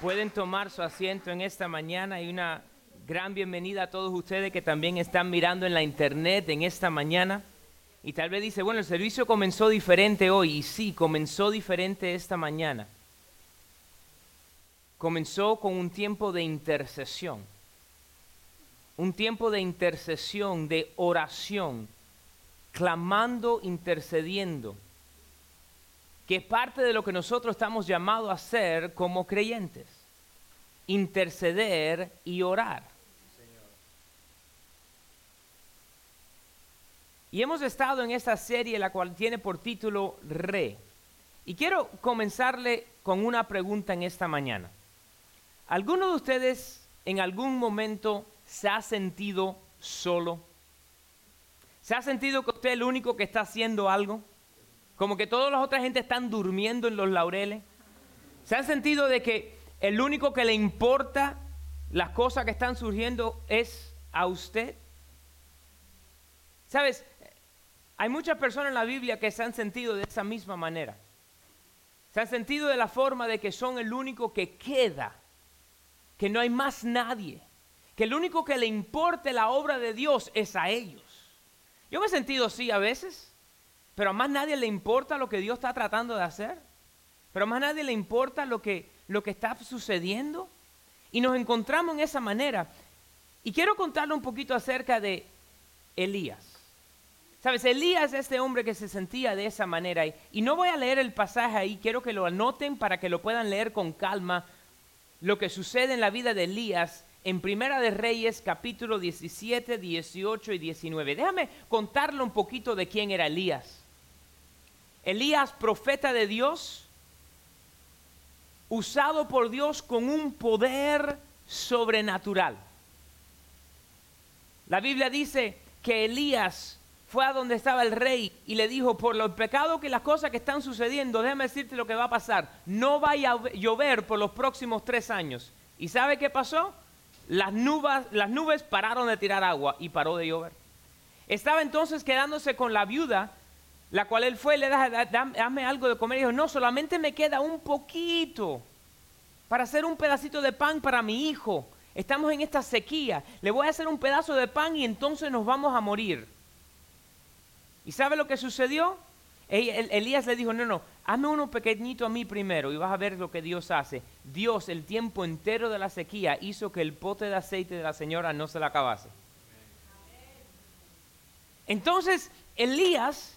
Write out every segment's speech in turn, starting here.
Pueden tomar su asiento en esta mañana y una gran bienvenida a todos ustedes que también están mirando en la internet en esta mañana. Y tal vez dice, bueno, el servicio comenzó diferente hoy. Y sí, comenzó diferente esta mañana. Comenzó con un tiempo de intercesión. Un tiempo de intercesión, de oración, clamando, intercediendo que es parte de lo que nosotros estamos llamados a hacer como creyentes, interceder y orar. Y hemos estado en esta serie la cual tiene por título Re. Y quiero comenzarle con una pregunta en esta mañana. ¿Alguno de ustedes en algún momento se ha sentido solo? ¿Se ha sentido que usted es el único que está haciendo algo? Como que todas las otras gente están durmiendo en los laureles. ¿Se han sentido de que el único que le importa las cosas que están surgiendo es a usted? ¿Sabes? Hay muchas personas en la Biblia que se han sentido de esa misma manera. Se han sentido de la forma de que son el único que queda, que no hay más nadie, que el único que le importe la obra de Dios es a ellos. Yo me he sentido así a veces. Pero a más nadie le importa lo que Dios está tratando de hacer. Pero a más nadie le importa lo que, lo que está sucediendo. Y nos encontramos en esa manera. Y quiero contarle un poquito acerca de Elías. Sabes, Elías es este hombre que se sentía de esa manera. Y, y no voy a leer el pasaje ahí, quiero que lo anoten para que lo puedan leer con calma. Lo que sucede en la vida de Elías en Primera de Reyes capítulo 17, 18 y 19. Déjame contarle un poquito de quién era Elías. Elías, profeta de Dios, usado por Dios con un poder sobrenatural. La Biblia dice que Elías fue a donde estaba el rey y le dijo, por los pecados que las cosas que están sucediendo, déjame decirte lo que va a pasar. No vaya a llover por los próximos tres años. ¿Y sabe qué pasó? Las nubes, las nubes pararon de tirar agua y paró de llover. Estaba entonces quedándose con la viuda la cual él fue, le da, dame algo de comer. Y dijo, no, solamente me queda un poquito para hacer un pedacito de pan para mi hijo. Estamos en esta sequía. Le voy a hacer un pedazo de pan y entonces nos vamos a morir. ¿Y sabe lo que sucedió? Elías le dijo, no, no, hazme uno pequeñito a mí primero y vas a ver lo que Dios hace. Dios el tiempo entero de la sequía hizo que el pote de aceite de la señora no se la acabase. Entonces, Elías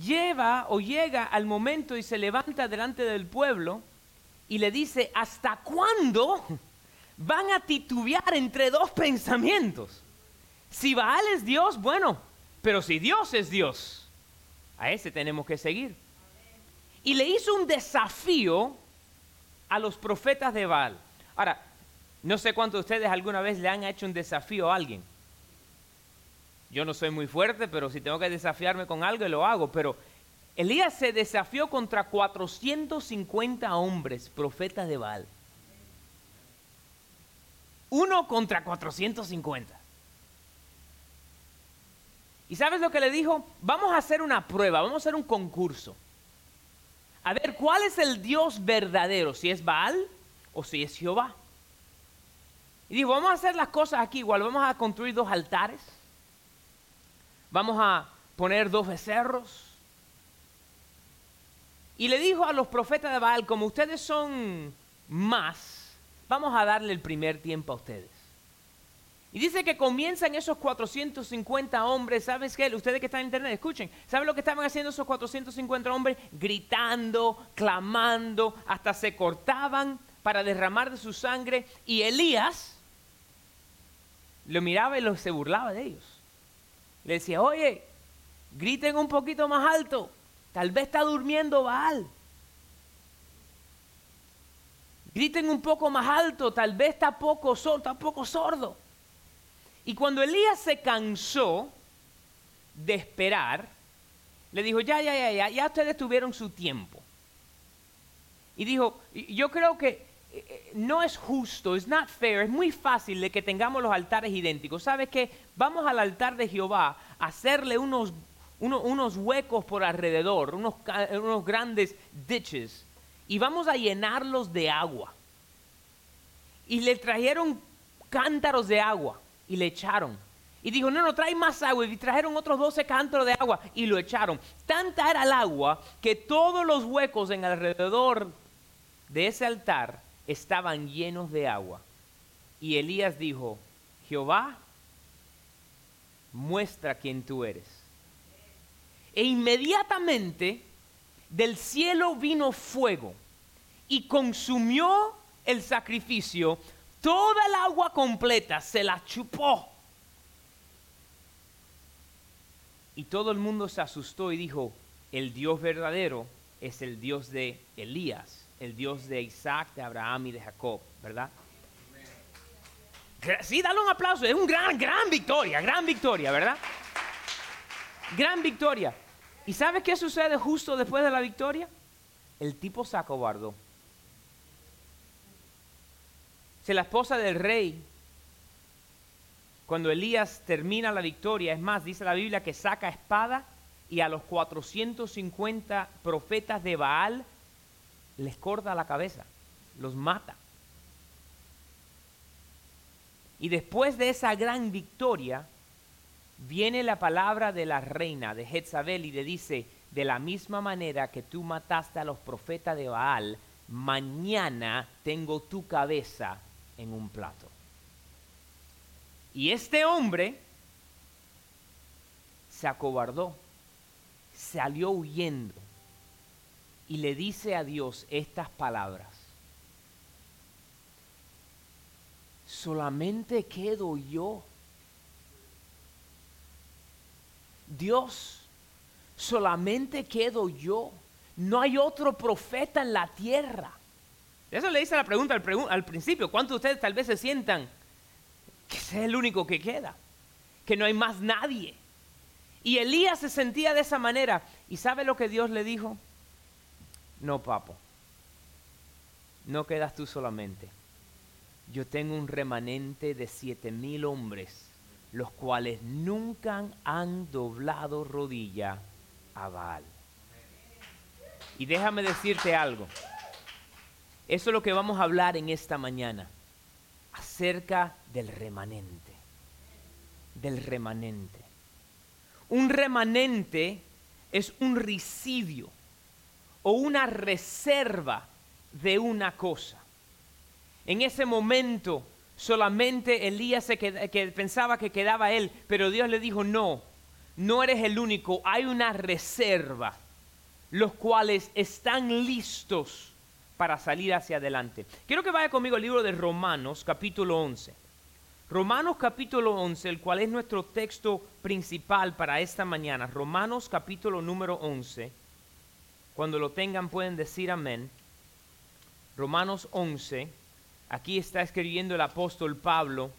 lleva o llega al momento y se levanta delante del pueblo y le dice, ¿hasta cuándo van a titubear entre dos pensamientos? Si Baal es Dios, bueno, pero si Dios es Dios, a ese tenemos que seguir. Y le hizo un desafío a los profetas de Baal. Ahora, no sé cuántos de ustedes alguna vez le han hecho un desafío a alguien. Yo no soy muy fuerte, pero si tengo que desafiarme con algo, lo hago. Pero Elías se desafió contra 450 hombres, profetas de Baal. Uno contra 450. ¿Y sabes lo que le dijo? Vamos a hacer una prueba, vamos a hacer un concurso. A ver, ¿cuál es el Dios verdadero? Si es Baal o si es Jehová. Y dijo, vamos a hacer las cosas aquí igual, vamos a construir dos altares vamos a poner dos becerros. Y le dijo a los profetas de Baal, como ustedes son más, vamos a darle el primer tiempo a ustedes. Y dice que comienzan esos 450 hombres, ¿sabes qué? Ustedes que están en internet, escuchen, ¿saben lo que estaban haciendo esos 450 hombres? Gritando, clamando, hasta se cortaban para derramar de su sangre. Y Elías lo miraba y se burlaba de ellos. Le decía, oye, griten un poquito más alto. Tal vez está durmiendo Baal. Griten un poco más alto, tal vez está poco, está poco sordo. Y cuando Elías se cansó de esperar, le dijo, ya, ya, ya, ya, ya ustedes tuvieron su tiempo. Y dijo, yo creo que no es justo, es not fair, es muy fácil de que tengamos los altares idénticos. ¿Sabes qué? Vamos al altar de Jehová a hacerle unos, unos huecos por alrededor, unos, unos grandes ditches. y vamos a llenarlos de agua. Y le trajeron cántaros de agua y le echaron. Y dijo, no, no, trae más agua. Y trajeron otros 12 cántaros de agua y lo echaron. Tanta era el agua que todos los huecos en alrededor de ese altar estaban llenos de agua. Y Elías dijo, Jehová, muestra quién tú eres. E inmediatamente del cielo vino fuego y consumió el sacrificio, toda el agua completa se la chupó. Y todo el mundo se asustó y dijo, el Dios verdadero es el Dios de Elías, el Dios de Isaac, de Abraham y de Jacob, ¿verdad? Sí, dale un aplauso, es una gran, gran victoria, gran victoria, ¿verdad? Gran victoria. ¿Y sabes qué sucede justo después de la victoria? El tipo se acobardó. Si la esposa del rey cuando Elías termina la victoria, es más, dice la Biblia que saca espada y a los 450 profetas de Baal les corta la cabeza, los mata. Y después de esa gran victoria, viene la palabra de la reina de Jezabel y le dice, de la misma manera que tú mataste a los profetas de Baal, mañana tengo tu cabeza en un plato. Y este hombre se acobardó, salió huyendo y le dice a Dios estas palabras. Solamente quedo yo. Dios, solamente quedo yo. No hay otro profeta en la tierra. Eso le dice la pregunta al, principio. ¿Cuántos de ustedes tal vez se sientan que es el único que queda, que no hay más nadie. Y Elías se sentía de esa manera. ¿Y sabe lo que Dios le dijo? No, papo, no quedas tú solamente. Yo tengo un remanente de siete mil hombres, los cuales nunca han doblado rodilla a Baal. Y déjame decirte algo. Eso es lo que vamos a hablar en esta mañana acerca del remanente. Del remanente. Un remanente es un residio o una reserva de una cosa. En ese momento solamente Elías pensaba que quedaba él, pero Dios le dijo, no, no eres el único, hay una reserva, los cuales están listos para salir hacia adelante. Quiero que vaya conmigo al libro de Romanos capítulo 11. Romanos capítulo 11, el cual es nuestro texto principal para esta mañana. Romanos capítulo número 11. Cuando lo tengan pueden decir amén. Romanos 11. Aquí está escribiendo el apóstol Pablo.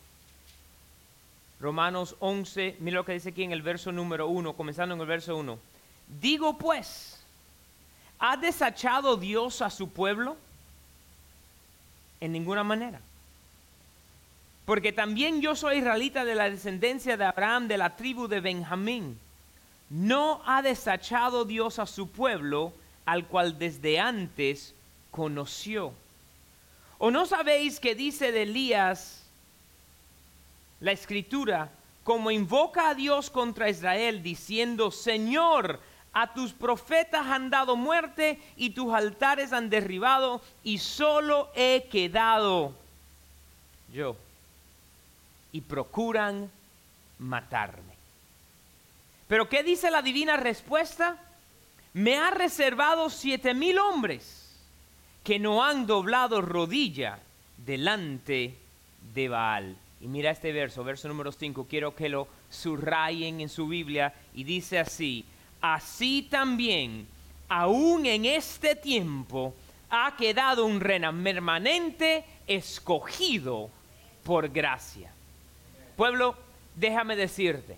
Romanos 11, mira lo que dice aquí en el verso número 1, comenzando en el verso 1. Digo pues, ¿Ha desachado Dios a su pueblo? En ninguna manera. Porque también yo soy israelita de la descendencia de Abraham, de la tribu de Benjamín. No ha desachado Dios a su pueblo, al cual desde antes conoció. ¿O no sabéis que dice de Elías la escritura, como invoca a Dios contra Israel, diciendo, Señor, a tus profetas han dado muerte y tus altares han derribado y solo he quedado yo. Y procuran matarme. Pero ¿qué dice la divina respuesta? Me ha reservado siete mil hombres que no han doblado rodilla delante de Baal. Y mira este verso, verso número 5, quiero que lo subrayen en su Biblia y dice así, así también, aún en este tiempo, ha quedado un remanente escogido por gracia. Pueblo, déjame decirte,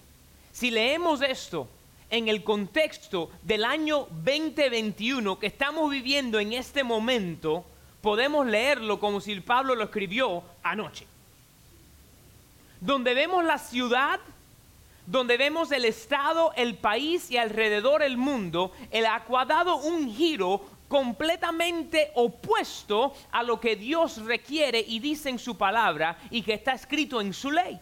si leemos esto en el contexto del año 2021 que estamos viviendo en este momento, podemos leerlo como si Pablo lo escribió anoche. Donde vemos la ciudad donde vemos el Estado, el país y alrededor el mundo, el ha un giro completamente opuesto a lo que Dios requiere y dice en su palabra y que está escrito en su ley.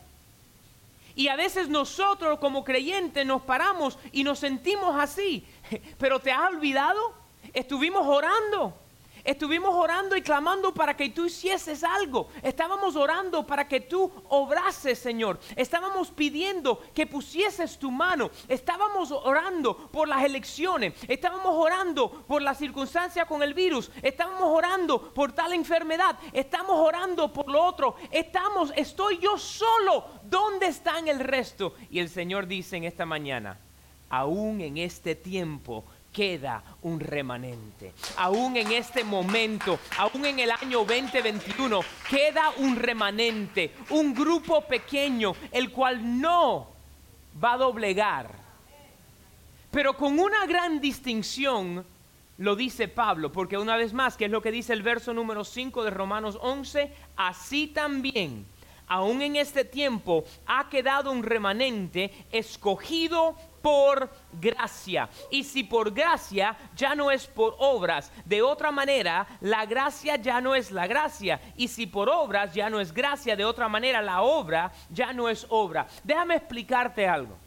Y a veces nosotros como creyentes nos paramos y nos sentimos así. Pero te has olvidado, estuvimos orando Estuvimos orando y clamando para que tú hicieses algo. Estábamos orando para que tú obrases, Señor. Estábamos pidiendo que pusieses tu mano. Estábamos orando por las elecciones. Estábamos orando por la circunstancia con el virus. Estábamos orando por tal enfermedad. Estamos orando por lo otro. Estamos, estoy yo solo. ¿Dónde están el resto? Y el Señor dice en esta mañana, aún en este tiempo queda un remanente. Aún en este momento, aún en el año 2021, queda un remanente, un grupo pequeño, el cual no va a doblegar. Pero con una gran distinción, lo dice Pablo, porque una vez más, que es lo que dice el verso número 5 de Romanos 11, así también, aún en este tiempo, ha quedado un remanente escogido por gracia. Y si por gracia ya no es por obras, de otra manera, la gracia ya no es la gracia. Y si por obras ya no es gracia, de otra manera, la obra ya no es obra. Déjame explicarte algo.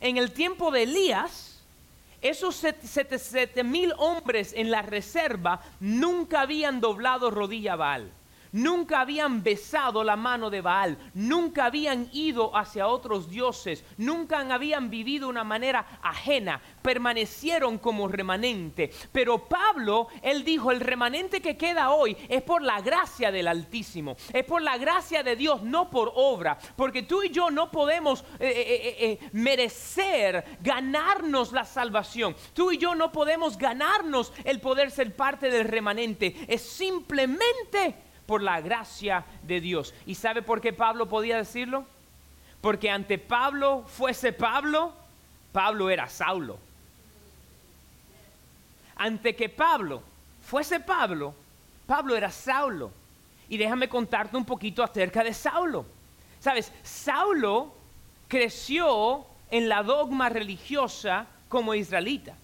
En el tiempo de Elías, esos siete mil hombres en la reserva nunca habían doblado rodilla a Baal nunca habían besado la mano de Baal, nunca habían ido hacia otros dioses, nunca habían vivido una manera ajena, permanecieron como remanente. Pero Pablo, él dijo, el remanente que queda hoy es por la gracia del Altísimo, es por la gracia de Dios, no por obra, porque tú y yo no podemos eh, eh, eh, merecer ganarnos la salvación, tú y yo no podemos ganarnos el poder ser parte del remanente, es simplemente por la gracia de Dios. ¿Y sabe por qué Pablo podía decirlo? Porque ante Pablo fuese Pablo, Pablo era Saulo. Ante que Pablo fuese Pablo, Pablo era Saulo. Y déjame contarte un poquito acerca de Saulo. Sabes, Saulo creció en la dogma religiosa como israelita.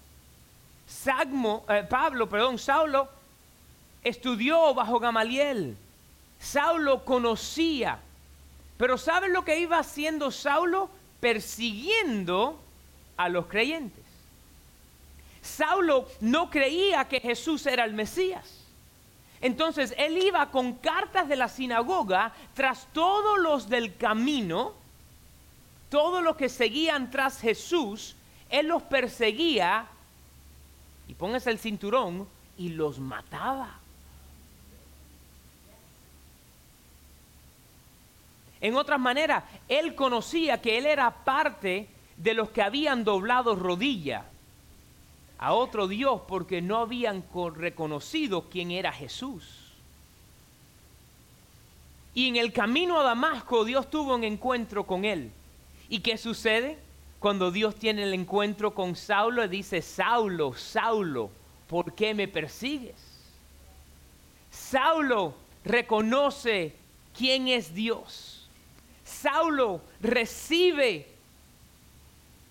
Eh, Pablo, perdón, Saulo estudió bajo Gamaliel. Saulo conocía. Pero ¿saben lo que iba haciendo Saulo? Persiguiendo a los creyentes. Saulo no creía que Jesús era el Mesías. Entonces él iba con cartas de la sinagoga tras todos los del camino, todos los que seguían tras Jesús, él los perseguía y póngase el cinturón y los mataba. En otras maneras, él conocía que él era parte de los que habían doblado rodilla a otro Dios porque no habían reconocido quién era Jesús. Y en el camino a Damasco Dios tuvo un encuentro con él. ¿Y qué sucede? Cuando Dios tiene el encuentro con Saulo, dice, Saulo, Saulo, ¿por qué me persigues? Saulo reconoce quién es Dios. Saulo recibe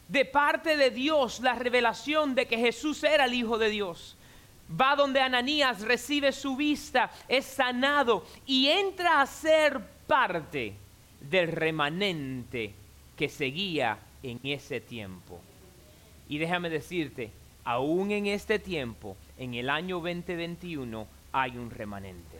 de parte de Dios la revelación de que Jesús era el Hijo de Dios. Va donde Ananías recibe su vista, es sanado y entra a ser parte del remanente que seguía en ese tiempo. Y déjame decirte, aún en este tiempo, en el año 2021, hay un remanente.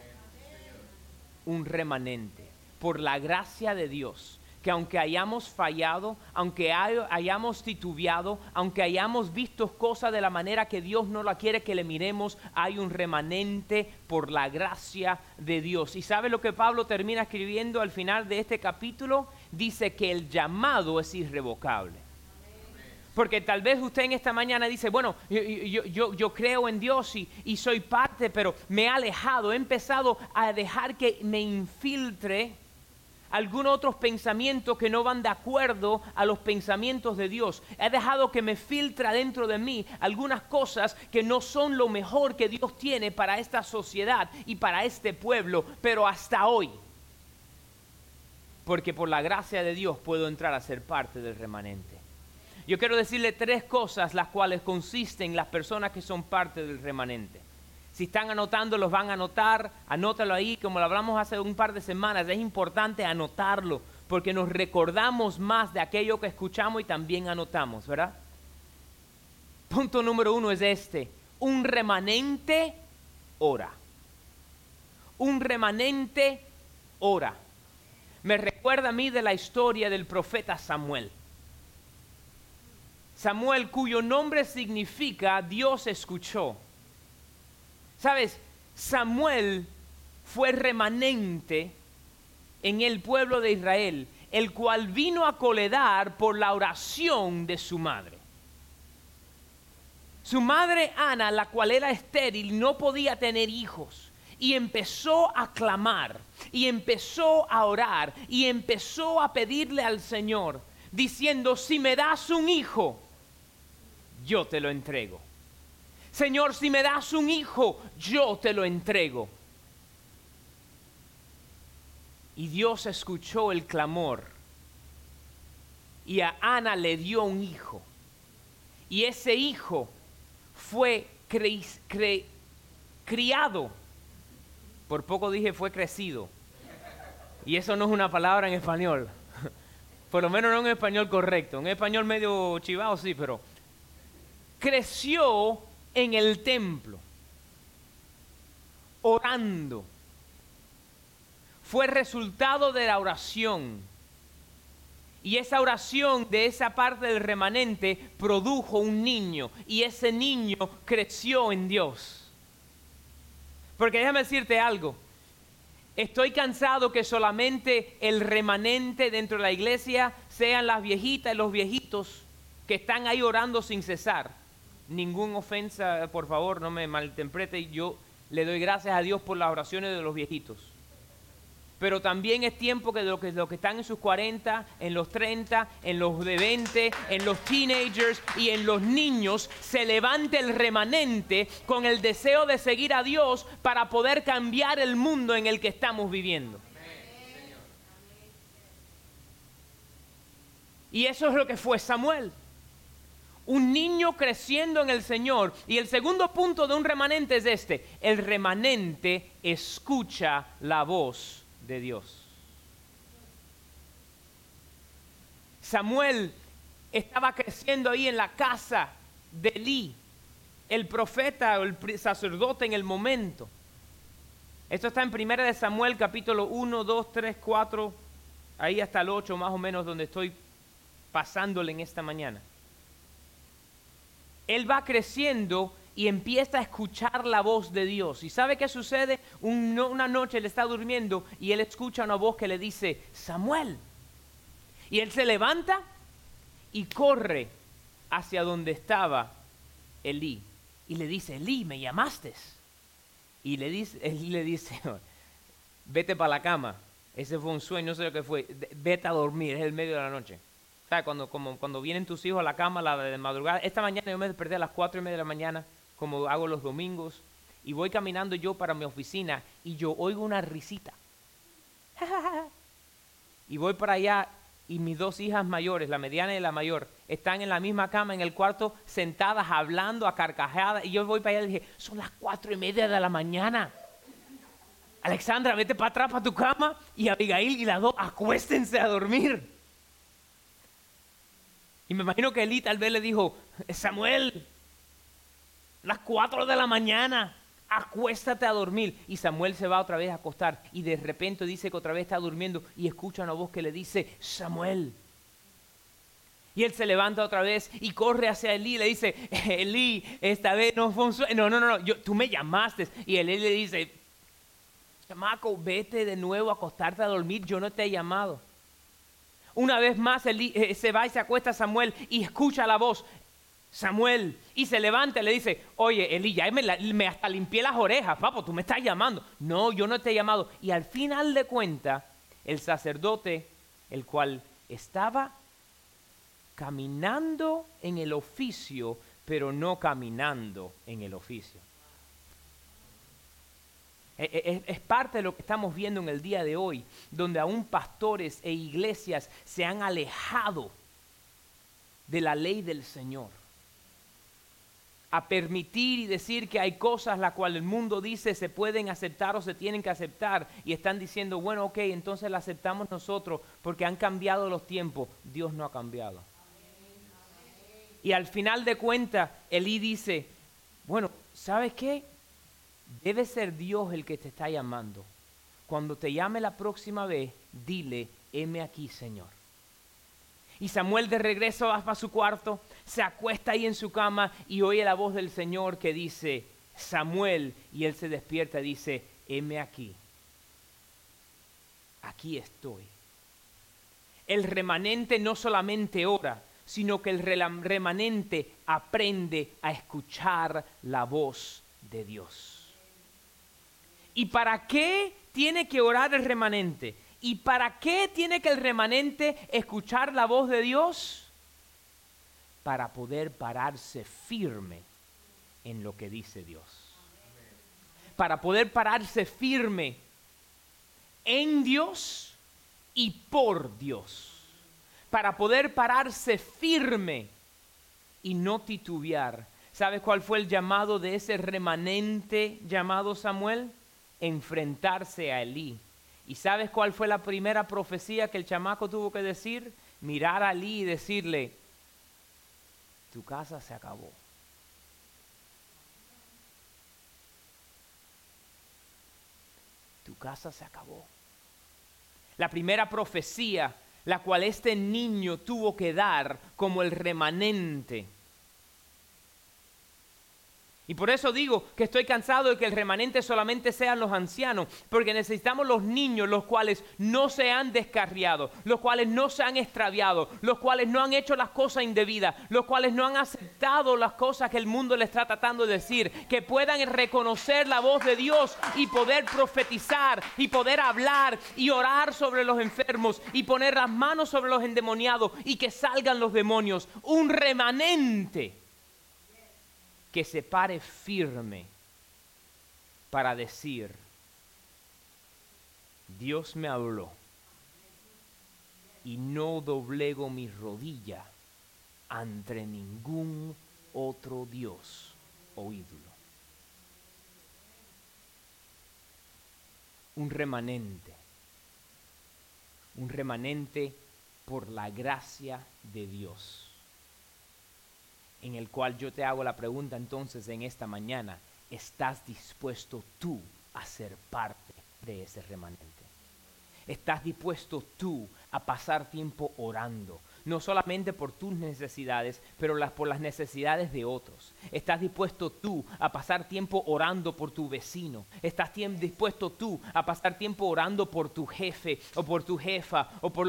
Un remanente por la gracia de Dios, que aunque hayamos fallado, aunque hayamos titubeado, aunque hayamos visto cosas de la manera que Dios no la quiere que le miremos, hay un remanente por la gracia de Dios. ¿Y sabe lo que Pablo termina escribiendo al final de este capítulo? Dice que el llamado es irrevocable. Porque tal vez usted en esta mañana dice, bueno, yo, creo en Dios y, y, soy parte, pero me he alejado, he empezado a dejar que me infiltre algunos otros pensamientos que no van de acuerdo a los pensamientos de Dios. He dejado que me filtra dentro de mí algunas cosas que no son lo mejor que Dios tiene para esta sociedad y para este pueblo, pero hasta hoy. Porque por la gracia de Dios puedo entrar a ser parte del remanente. Yo quiero decirle tres cosas las cuales consisten las personas que son parte del remanente. Si están anotando, los van a anotar. Anótalo ahí, como lo hablamos hace un par de semanas. Es importante anotarlo porque nos recordamos más de aquello que escuchamos y también anotamos, ¿verdad? Punto número uno es este. Un remanente ora. Un remanente ora. Me recuerda a mí de la historia del profeta Samuel. Samuel cuyo nombre significa Dios escuchó. Sabes, Samuel fue remanente en el pueblo de Israel, el cual vino a coledar por la oración de su madre. Su madre Ana, la cual era estéril, no podía tener hijos. Y empezó a clamar, y empezó a orar, y empezó a pedirle al Señor, diciendo, si me das un hijo, yo te lo entrego. Señor, si me das un hijo, yo te lo entrego. Y Dios escuchó el clamor. Y a Ana le dio un hijo. Y ese hijo fue criado. Por poco dije fue crecido. Y eso no es una palabra en español. Por lo menos no en español correcto. En español medio chivado sí, pero creció en el templo, orando. Fue resultado de la oración. Y esa oración de esa parte del remanente produjo un niño. Y ese niño creció en Dios. Porque déjame decirte algo. Estoy cansado que solamente el remanente dentro de la iglesia sean las viejitas y los viejitos que están ahí orando sin cesar ninguna ofensa, por favor, no me malinterprete. Yo le doy gracias a Dios por las oraciones de los viejitos. Pero también es tiempo que los que, que están en sus 40, en los 30, en los de 20, en los teenagers y en los niños, se levante el remanente con el deseo de seguir a Dios para poder cambiar el mundo en el que estamos viviendo. Y eso es lo que fue Samuel un niño creciendo en el Señor. Y el segundo punto de un remanente es este. El remanente escucha la voz de Dios. Samuel estaba creciendo ahí en la casa de Elí, el profeta o el sacerdote en el momento. Esto está en 1 de Samuel capítulo 1, 2, 3, 4, ahí hasta el 8 más o menos donde estoy pasándole en esta mañana él va creciendo y empieza a escuchar la voz de Dios. ¿Y sabe qué sucede? una noche él está durmiendo y él escucha una voz que le dice, Samuel. Y él se levanta y corre hacia donde estaba Elí. Y le dice, Elí, ¿me llamaste? Y le dice, Elí le dice, vete para la cama. Ese fue un sueño, no sé lo que fue. Vete a dormir, es el medio de la noche. Cuando, vienen tus hijos a la cama la de madrugada. Esta mañana yo me desperté a las cuatro y media de la mañana, como hago los domingos, y voy caminando yo para mi oficina y yo oigo una risita. y voy para allá y mis dos hijas mayores, la mediana y la mayor, están en la misma cama en el cuarto, sentadas, hablando a carcajadas. Y yo voy para allá y dije, son las cuatro y media de la mañana. Alexandra, vete para atrás para tu cama y Abigail y las dos acuéstense a dormir. Y me imagino que Eli tal vez le dijo, Samuel, las cuatro de la mañana, acuéstate a dormir. Y Samuel se va otra vez a acostar y de repente dice que otra vez está durmiendo y escucha una voz que le dice, Samuel. Y él se levanta otra vez y corre hacia Elí y le dice, Elí, esta vez no fue. No, no, no, yo, tú me llamaste. Y Elí le dice, chamaco, vete de nuevo a acostarte a dormir, yo no te he llamado. Una vez más eh, se va y se acuesta Samuel y escucha la voz. Samuel y se levanta y le dice, oye Eli, ya me, hasta limpié las orejas, papo, tú me estás llamando. No, yo no te he llamado. Y al final de cuenta, el sacerdote, el cual estaba caminando en el oficio, pero no caminando en el oficio. E, e, es, parte de lo que estamos viendo en el día de hoy, donde aún pastores e iglesias se han alejado de la ley del Señor. a permitir y decir que hay cosas las cuales el mundo dice se pueden aceptar o se tienen que aceptar y están diciendo, bueno, ok, entonces la aceptamos nosotros porque han cambiado los tiempos. Dios no ha cambiado. Y al final de cuentas, Elí dice, bueno, ¿sabes qué? Debe ser Dios el que te está llamando. Cuando te llame la próxima vez, dile, heme aquí, Señor. Y Samuel de regreso va a su cuarto, se acuesta ahí en su cama y oye la voz del Señor que dice, Samuel, y él se despierta y dice, heme aquí. Aquí estoy. El remanente no solamente ora, sino que el remanente aprende a escuchar la voz de Dios. ¿Y para qué tiene que orar el remanente? ¿Y para qué tiene que el remanente escuchar la voz de Dios? Para poder pararse firme en lo que dice Dios. Para poder pararse firme en Dios y por Dios. Para poder pararse firme y no titubear. ¿Sabes cuál fue el llamado de ese remanente llamado Samuel? Enfrentarse a Elí ¿Y sabes cuál fue la primera profecía que el chamaco tuvo que decir? Mirar a Ali y decirle, tu casa se acabó. Tu casa se acabó. La primera profecía, la cual este niño tuvo que dar como el remanente y por eso digo que estoy cansado de que el remanente solamente sean los ancianos, porque necesitamos los niños, los cuales no se han descarriado, los cuales no se han extraviado, los cuales no han hecho las cosas indebidas, los cuales no han aceptado las cosas que el mundo les está tratando de decir, que puedan reconocer la voz de Dios y poder profetizar y poder hablar y orar sobre los enfermos y poner las manos sobre los endemoniados y que salgan los demonios. Un remanente que se pare firme para decir, Dios me habló y no doblego mi rodilla ante ningún otro Dios o ídolo. Un remanente, un remanente por la gracia de Dios en el cual yo te hago la pregunta entonces en esta mañana, ¿estás dispuesto tú a ser parte de ese remanente? ¿Estás dispuesto tú a pasar tiempo orando, no solamente por tus necesidades, pero las, por las necesidades de otros. Estás dispuesto tú a pasar tiempo orando por tu vecino. Estás dispuesto tú a pasar tiempo orando por tu jefe o por tu jefa o por,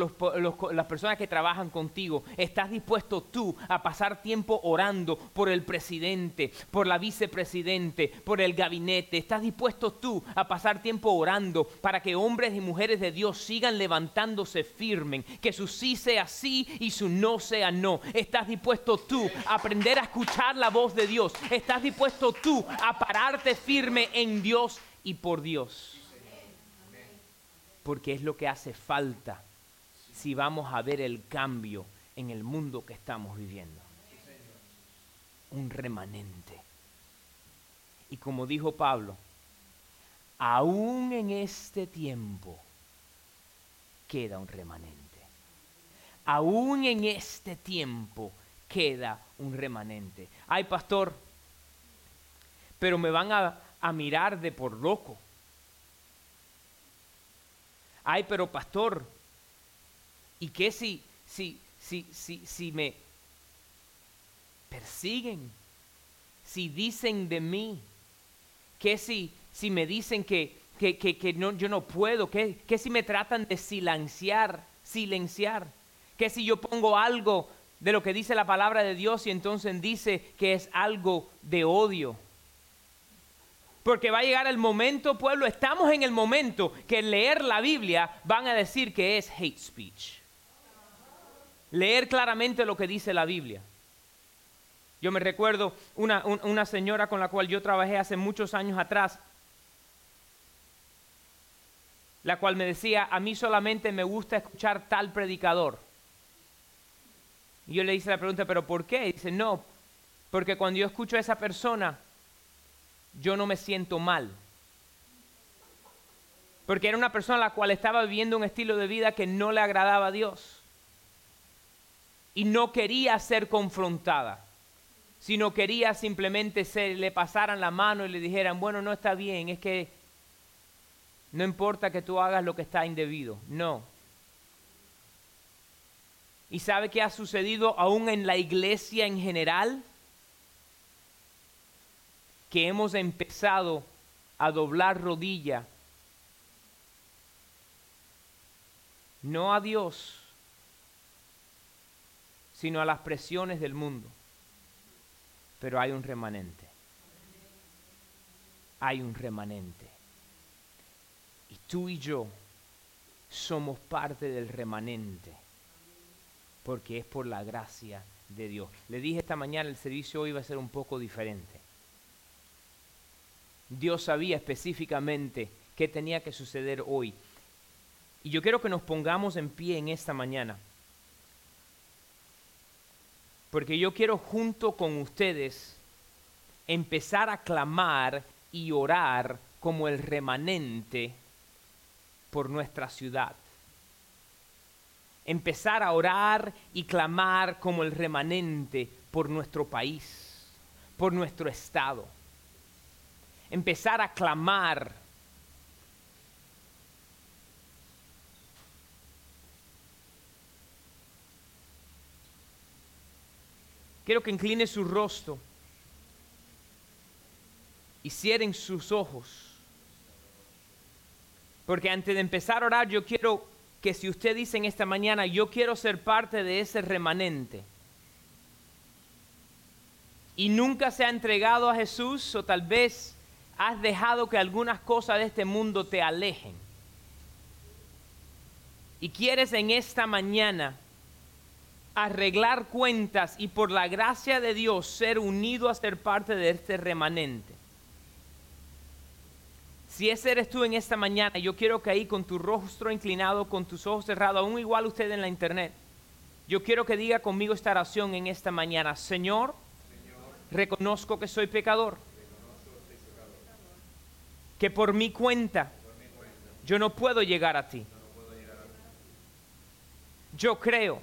las personas que trabajan contigo. Estás dispuesto tú a pasar tiempo orando por el presidente, por la vicepresidente, por el gabinete. Estás dispuesto tú a pasar tiempo orando para que hombres y mujeres de Dios sigan levantándose firmes, que su sí sea sí y su no sea no. Estás dispuesto tú a aprender a escuchar la voz de Dios. Estás dispuesto tú a pararte firme en Dios y por Dios. Porque es lo que hace falta si vamos a ver el cambio en el mundo que estamos viviendo. Un remanente. Y como dijo Pablo, aún en este tiempo queda un remanente aún en este tiempo queda un remanente. Ay, pastor, pero me van a, mirar de por loco. Ay, pero pastor, ¿y qué si, si, si, si, si me persiguen? Si dicen de mí, ¿qué si, si me dicen que, que, que, no, yo no puedo? ¿Qué, ¿Qué si me tratan de silenciar? Silenciar. ¿Qué si yo pongo algo de lo que dice la palabra de Dios y entonces dice que es algo de odio? Porque va a llegar el momento, pueblo, estamos en el momento que leer la Biblia van a decir que es hate speech. Leer claramente lo que dice la Biblia. Yo me recuerdo una, una señora con la cual yo trabajé hace muchos años atrás, la cual me decía, a mí solamente me gusta escuchar tal predicador. Y yo le hice la pregunta, ¿pero por qué? Dice, no, Porque cuando yo escucho a esa persona, yo no me siento mal. Porque era una persona a la cual estaba viviendo un estilo de vida que no le agradaba a Dios. Y no quería ser confrontada, sino quería simplemente se le pasaran la mano y le dijeran, bueno, no está bien, es que no importa que tú hagas lo que está indebido. No, ¿Y sabe qué ha sucedido aún en la iglesia en general? Que hemos empezado a doblar rodilla, no a Dios, sino a las presiones del mundo. Pero hay un remanente. Hay un remanente. Y tú y yo somos parte del remanente porque es por la gracia de Dios. Le dije esta mañana, el servicio hoy va a ser un poco diferente. Dios sabía específicamente qué tenía que suceder hoy. Y yo quiero que nos pongamos en pie en esta mañana. Porque yo quiero junto con ustedes empezar a clamar y orar como el remanente por nuestra ciudad empezar a orar y clamar como el remanente por nuestro país, por nuestro estado. Empezar a clamar. Quiero que incline su rostro y cierren sus ojos. Porque antes de empezar a orar, yo quiero que si usted dice en esta mañana, yo quiero ser parte de ese remanente, y nunca se ha entregado a Jesús, o tal vez has dejado que algunas cosas de este mundo te alejen, y quieres en esta mañana arreglar cuentas y por la gracia de Dios ser unido a ser parte de este remanente si ese eres tú en esta mañana, yo quiero que ahí con tu rostro inclinado, con tus ojos cerrados, aún igual usted en la internet, yo quiero que diga conmigo esta oración en esta mañana. Señor, reconozco que soy pecador, que por mi cuenta yo no puedo llegar a ti. Yo creo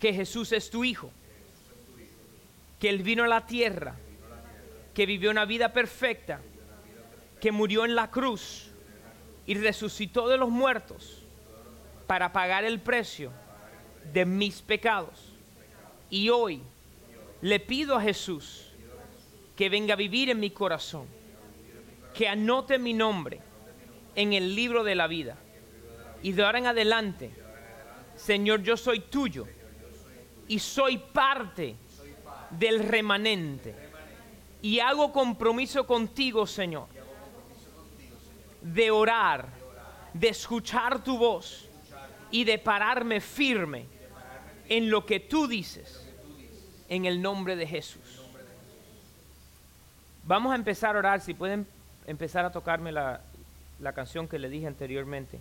que Jesús es tu Hijo, que Él vino a la tierra, que vivió una vida perfecta que murió en la cruz y resucitó de los muertos para pagar el precio de mis pecados. Y hoy le pido a Jesús que venga a vivir en mi corazón, que anote mi nombre en el libro de la vida. Y de ahora en adelante, Señor, yo soy tuyo y soy parte del remanente. Y hago compromiso contigo, Señor, de orar, de escuchar tu voz y de pararme firme en lo que tú dices, en el nombre de Jesús. Vamos a empezar a orar, si pueden empezar a tocarme la, la canción que le dije anteriormente.